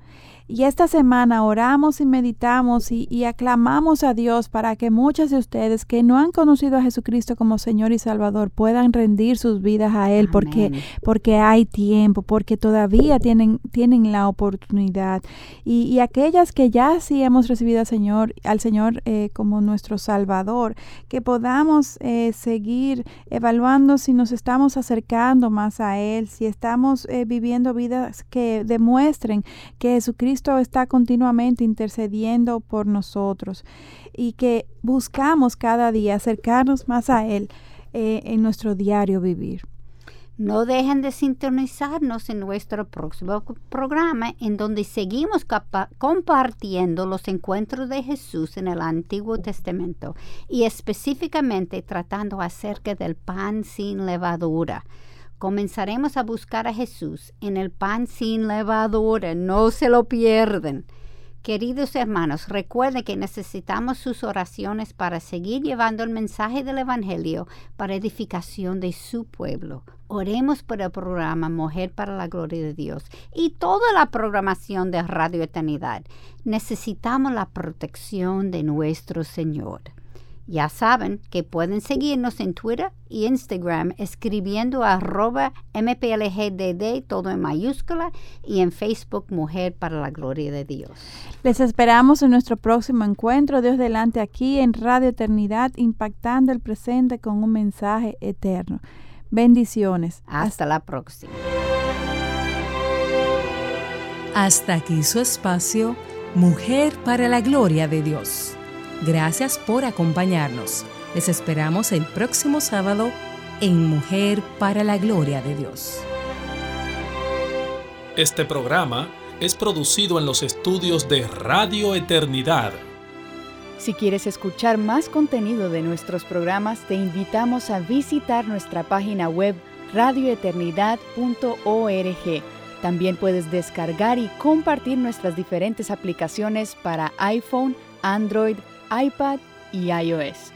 Y esta semana oramos y meditamos y, aclamamos a Dios para que muchas de ustedes que no han conocido a Jesucristo como Señor y Salvador puedan rendir sus vidas a Él porque, porque hay tiempo, porque todavía tienen, tienen la oportunidad. Y, aquellas que ya sí hemos recibido al Señor, al Señor eh, como nuestro Salvador, que podamos eh, seguir evaluando si nos estamos acercando más a Él, si estamos eh, viviendo vidas que demuestren que Jesucristo Cristo está continuamente intercediendo por nosotros y que buscamos cada día acercarnos más a Él eh, en nuestro diario vivir. No dejen de sintonizarnos en nuestro próximo programa en donde seguimos compartiendo los encuentros de Jesús en el Antiguo Testamento y específicamente tratando acerca del pan sin levadura comenzaremos a buscar a Jesús en el pan sin levadura. No se lo pierden. Queridos hermanos, recuerden que necesitamos sus oraciones para seguir llevando el mensaje del Evangelio para edificación de su pueblo. Oremos por el programa Mujer para la Gloria de Dios y toda la programación de Radio Eternidad. Necesitamos la protección de nuestro Señor. Ya saben que pueden seguirnos en Twitter y Instagram escribiendo arroba mplgdd todo en mayúscula y en Facebook Mujer para la Gloria de Dios. Les esperamos en nuestro próximo encuentro, Dios delante aquí en Radio Eternidad, impactando el presente con un mensaje eterno. Bendiciones. Hasta la próxima. Hasta aquí su espacio, Mujer para la Gloria de Dios. Gracias por acompañarnos. Les esperamos el próximo sábado en Mujer para la Gloria de Dios. Este programa es producido en los estudios de Radio Eternidad. Si quieres escuchar más contenido de nuestros programas, te invitamos a visitar nuestra página web radioeternidad.org. También puedes descargar y compartir nuestras diferentes aplicaciones para iPhone, Android, iPad y iOS.